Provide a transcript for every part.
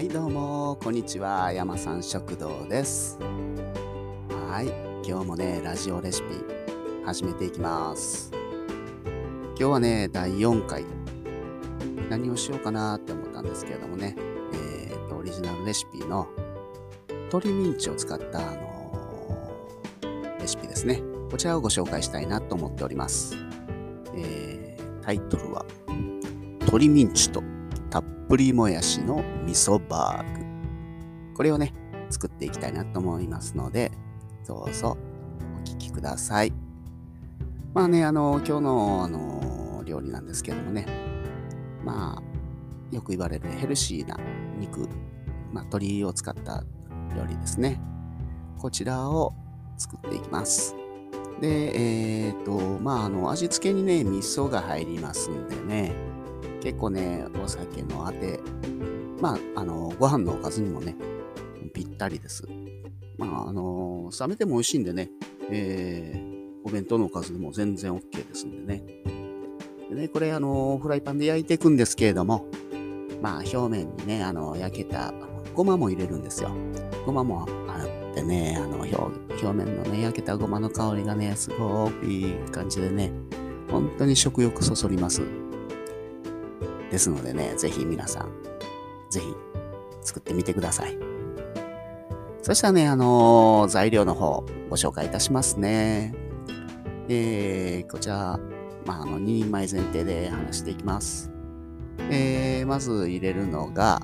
はいどうもこんにちは。山さん食堂です。はい今日もねラジオレシピ始めていきます。今日はね第4回。何をしようかなって思ったんですけれどもね。えー、とオリジナルレシピの鶏ミンチを使ったあのー、レシピですね。こちらをご紹介したいなと思っております。えー、タイトルは鶏ミンチと。たっぷりもやしの味噌バーグ。これをね、作っていきたいなと思いますので、どうぞお聞きください。まあね、あの、今日のあの料理なんですけどもね、まあ、よく言われるヘルシーな肉、まあ、鶏を使った料理ですね。こちらを作っていきます。で、えっ、ー、と、まあ、あの、味付けにね、味噌が入りますんでね、結構ね、お酒のあて、まあ、あの、ご飯のおかずにもね、ぴったりです。まあ、あの、冷めても美味しいんでね、えー、お弁当のおかずでも全然 OK ですんでね。でね、これ、あの、フライパンで焼いていくんですけれども、まあ、表面にね、あの、焼けたごまも入れるんですよ。ごまもあってね、あの表、表面のね、焼けたごまの香りがね、すごくいい感じでね、本当に食欲そそります。ですのでね、ぜひ皆さん、ぜひ作ってみてください。そしたらね、あのー、材料の方ご紹介いたしますね。えー、こちら、まあ、あの、2人前前提で話していきます。えー、まず入れるのが、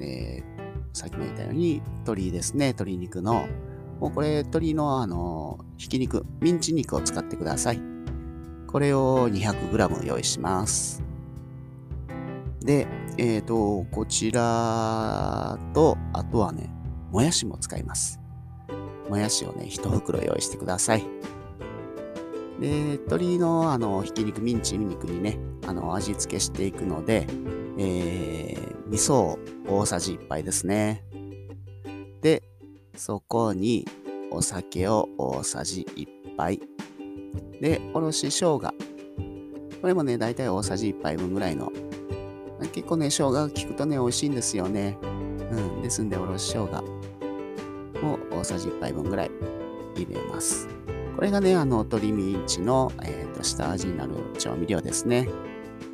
えー、さっきも言ったように、鶏ですね。鶏肉の、もうこれ、鶏のあの、ひき肉、ミンチ肉を使ってください。これを 200g 用意します。で、えっ、ー、と、こちらと、あとはね、もやしも使います。もやしをね、一袋用意してください。で、鶏のあの、ひき肉、ミンチ肉にね、あの、味付けしていくので、えー、味噌を大さじ1杯ですね。で、そこにお酒を大さじ1杯。で、おろし生姜。これもね、だいたい大さじ1杯分ぐらいの結構ね、生姜が効くとね、美味しいんですよね。うん。ですんで、おろし生姜を大さじ1杯分ぐらい入れます。これがね、あの、鶏ミンチの、えーと、下味になる調味料ですね。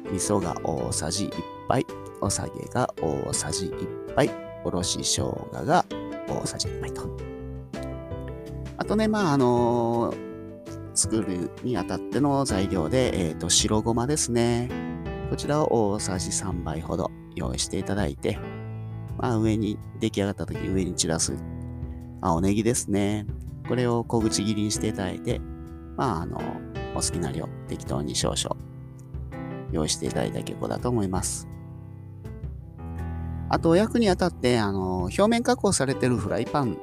味噌が大さじ1杯、お酒が大さじ1杯、おろし生姜が大さじ1杯と。あとね、まあ、あのー、作るにあたっての材料で、えっ、ー、と、白ごまですね。こちらを大さじ3杯ほど用意していただいて、まあ、上に、出来上がった時上に散らす青ネギですね。これを小口切りにしていただいて、まあ、あの、お好きな量、適当に少々用意していただいた結構だと思います。あと、焼くにあたって、あの、表面加工されてるフライパン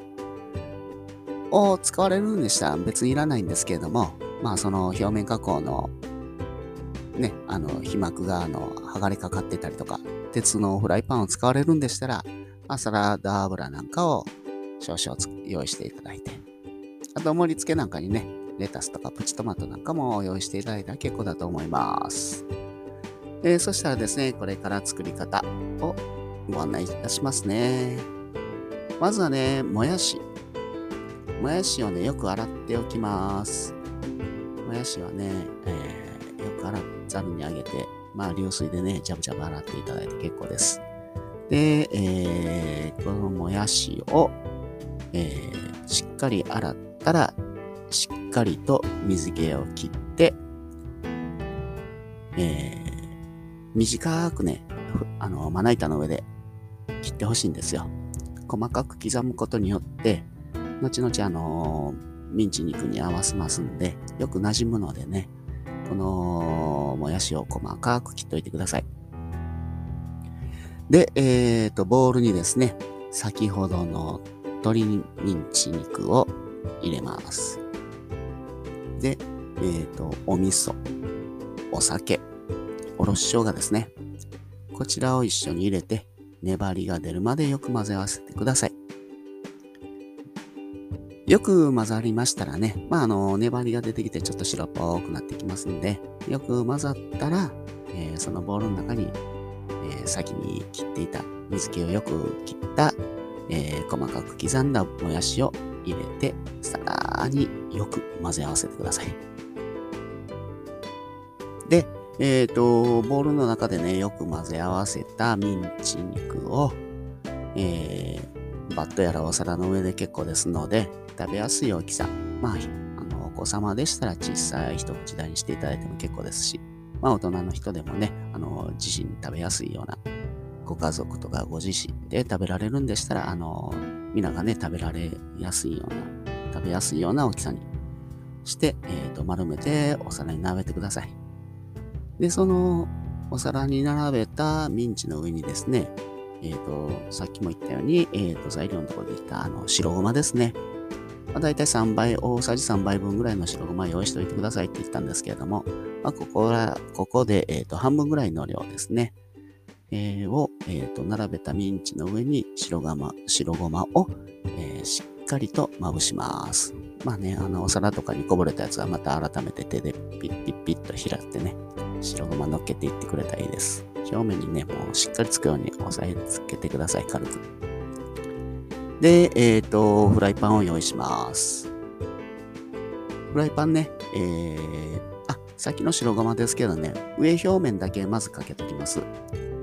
を使われるんでしたら別にいらないんですけれども、まあ、その表面加工のね、あの、皮膜が、あの、剥がれかかってたりとか、鉄のフライパンを使われるんでしたら、まあ、サラダ油なんかを少々用意していただいて、あと盛り付けなんかにね、レタスとかプチトマトなんかも用意していただいたら結構だと思います。えー、そしたらですね、これから作り方をご案内いたしますね。まずはね、もやし。もやしをね、よく洗っておきます。もやしはね、えー、よく洗って、ざるにあげて、まあ、流水でね、ジャブジャブ洗っていただいて結構です。で、えー、このもやしを、えー、しっかり洗ったら、しっかりと水気を切って、えー、短くね、あの、まな板の上で切ってほしいんですよ。細かく刻むことによって、後々あのミンチ肉に合わせますんで、よく馴染むのでね、このもやしを細かく切っといてください。で、えっ、ー、と、ボウルにですね、先ほどの鶏ミンチ肉を入れます。で、えっ、ー、と、お味噌、お酒、おろし生姜ですね。こちらを一緒に入れて、粘りが出るまでよく混ぜ合わせてください。よく混ざりましたらね、まあ、あの、粘りが出てきてちょっと白っぽくなってきますんで、よく混ざったら、えー、そのボウルの中に、えー、先に切っていた水気をよく切った、えー、細かく刻んだもやしを入れて、さらによく混ぜ合わせてください。で、えっ、ー、と、ボウルの中でね、よく混ぜ合わせたミンチ肉を、えー、バットやらお皿の上で結構ですので、食べやすい大きさ。まあ、あの、お子様でしたら小さい一口大にしていただいても結構ですし、まあ、大人の人でもね、あの、自身食べやすいような、ご家族とかご自身で食べられるんでしたら、あの、皆がね、食べられやすいような、食べやすいような大きさにして、えっ、ー、と、丸めてお皿に並べてください。で、そのお皿に並べたミンチの上にですね、えっ、ー、と、さっきも言ったように、えっ、ー、と、材料のところで言ったあの白ごまですね。まあ、大体3倍、大さじ3倍分ぐらいの白ごま用意しておいてくださいって言ったんですけれども、まあ、ここら、ここで、えっ、ー、と、半分ぐらいの量ですね。えー、を、えー、と、並べたミンチの上に白ごま、白ごまを、えー、しっかりとまぶします。まあね、あの、お皿とかにこぼれたやつはまた改めて手でピッピッピッと開いてね、白ごま乗っけていってくれたらいいです。表面にね、もうしっかりつくように押さえつけてください、軽く。で、えっ、ー、と、フライパンを用意します。フライパンね、えー、あ、さっきの白ごまですけどね、上表面だけまずかけときます。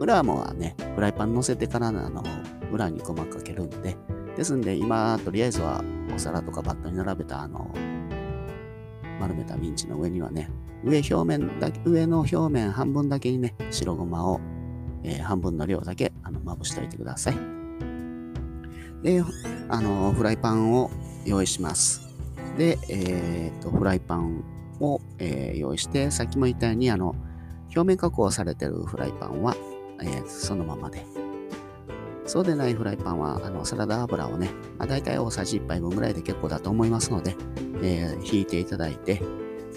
裏もはね、フライパン乗せてからのあの、裏にごまかけるんで、ですんで今、とりあえずはお皿とかバットに並べたあの、丸めたミンチの上にはね、上表面だけ、上の表面半分だけにね、白ごまを、えー、半分の量だけあのまぶしておいてください。で、あの、フライパンを用意します。で、えっ、と、フライパンを、えー、用意して、さっきも言ったように、あの、表面加工されてるフライパンは、えー、そのままで。そうでないフライパンは、あの、サラダ油をね、まあ、大体大さじ1杯分ぐらいで結構だと思いますので、えー、引いていただいて、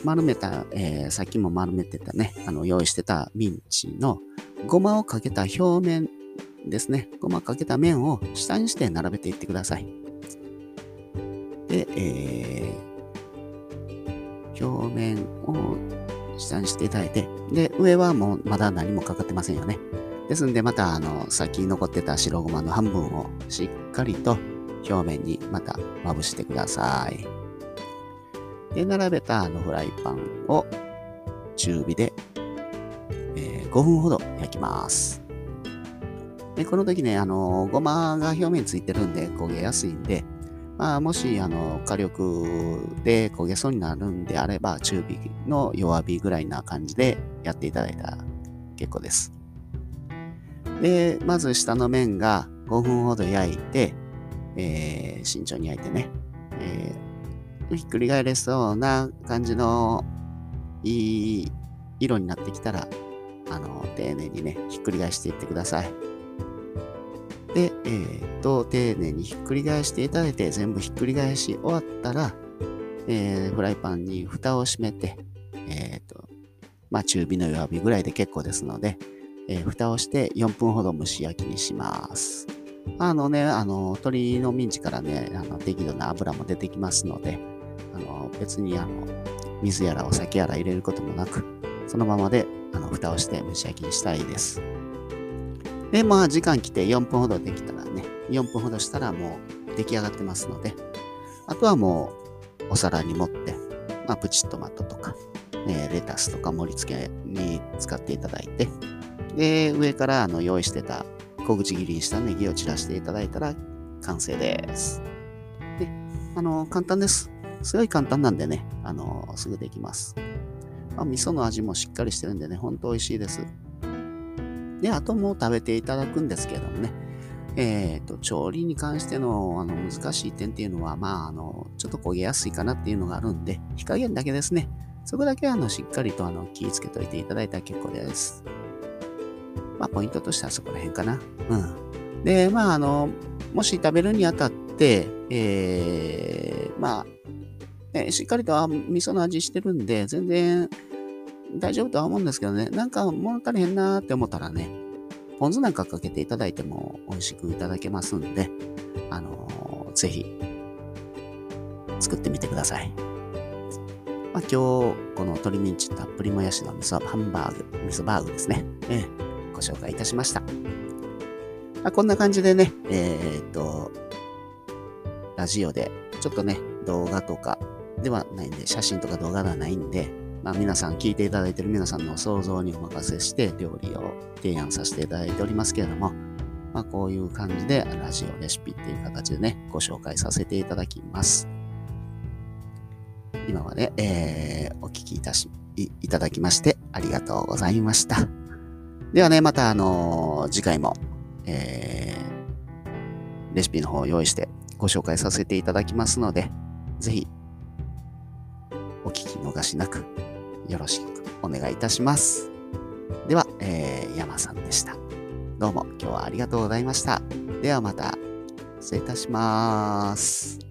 丸めた、えー、さっきも丸めてたね、あの、用意してたミンチのごまをかけた表面ですね。ごまかけた面を下にして並べていってください。で、えー、表面を下にしていただいて、で、上はもうまだ何もかかってませんよね。ですんで、また、あの、先残ってた白ごまの半分をしっかりと表面にまたまぶしてください。で、並べたあのフライパンを中火で、えー、5分ほど焼きます。で、この時ね、あの、ごまが表面についてるんで焦げやすいんで、まあ、もし、あの、火力で焦げそうになるんであれば、中火の弱火ぐらいな感じでやっていただいたら結構です。で、まず下の面が5分ほど焼いて、えー、慎重に焼いてね、えー、ひっくり返れそうな感じのいい色になってきたら、あの、丁寧にね、ひっくり返していってください。で、えー、と、丁寧にひっくり返していただいて、全部ひっくり返し終わったら、えー、フライパンに蓋を閉めて、えー、と、まあ、中火の弱火ぐらいで結構ですので、えー、蓋をして4分ほど蒸し焼きにします。あのね、あの、鶏のミンチからね、あの適度な油も出てきますので、あの、別にあの、水やらお酒やら入れることもなく、そのままで、あの、蓋をして蒸し焼きにしたいです。で、まあ、時間来て4分ほどできたらね、4分ほどしたらもう出来上がってますので、あとはもう、お皿に盛って、まあ、プチトマトとか、えー、レタスとか盛り付けに使っていただいて、で、上からあの用意してた小口切りにしたネギを散らしていただいたら完成です。で、あの、簡単です。すごい簡単なんでね、あの、すぐできます。まあ、味噌の味もしっかりしてるんでね、ほんと美味しいです。で、あともう食べていただくんですけどもね、えっ、ー、と、調理に関してのあの難しい点っていうのは、まあ、あの、ちょっと焦げやすいかなっていうのがあるんで、火加減だけですね。そこだけあの、しっかりとあの、気をつけといていただいたら結構です。まあ、ポイントとしてはそこら辺かな。うん。で、まあ、あの、もし食べるにあたって、えー、まあ、ね、しっかりと味噌の味してるんで、全然大丈夫とは思うんですけどね、なんか物足りへんなーって思ったらね、ポン酢なんかかけていただいても美味しくいただけますんで、あのー、ぜひ、作ってみてください。まあ、今日、この鶏ミンチたっぷりもやしの味噌ハンバーグ、味噌バーグですね。えー、ご紹介いたしました。まあ、こんな感じでね、えー、っと、ラジオで、ちょっとね、動画とかではないんで、写真とか動画ではないんで、まあ、皆さん、聞いていただいている皆さんの想像にお任せして、料理を提案させていただいておりますけれども、まあ、こういう感じで、ラジオレシピっていう形でね、ご紹介させていただきます。今まで、えー、お聞きいたし、いいただきまして、ありがとうございました。ではね、また、あのー、次回も、えー、レシピの方を用意してご紹介させていただきますので、ぜひ、お聞き逃しなく、よろしくお願いいたします。では、えー、山さんでした。どうも今日はありがとうございました。ではまた、失礼いたします。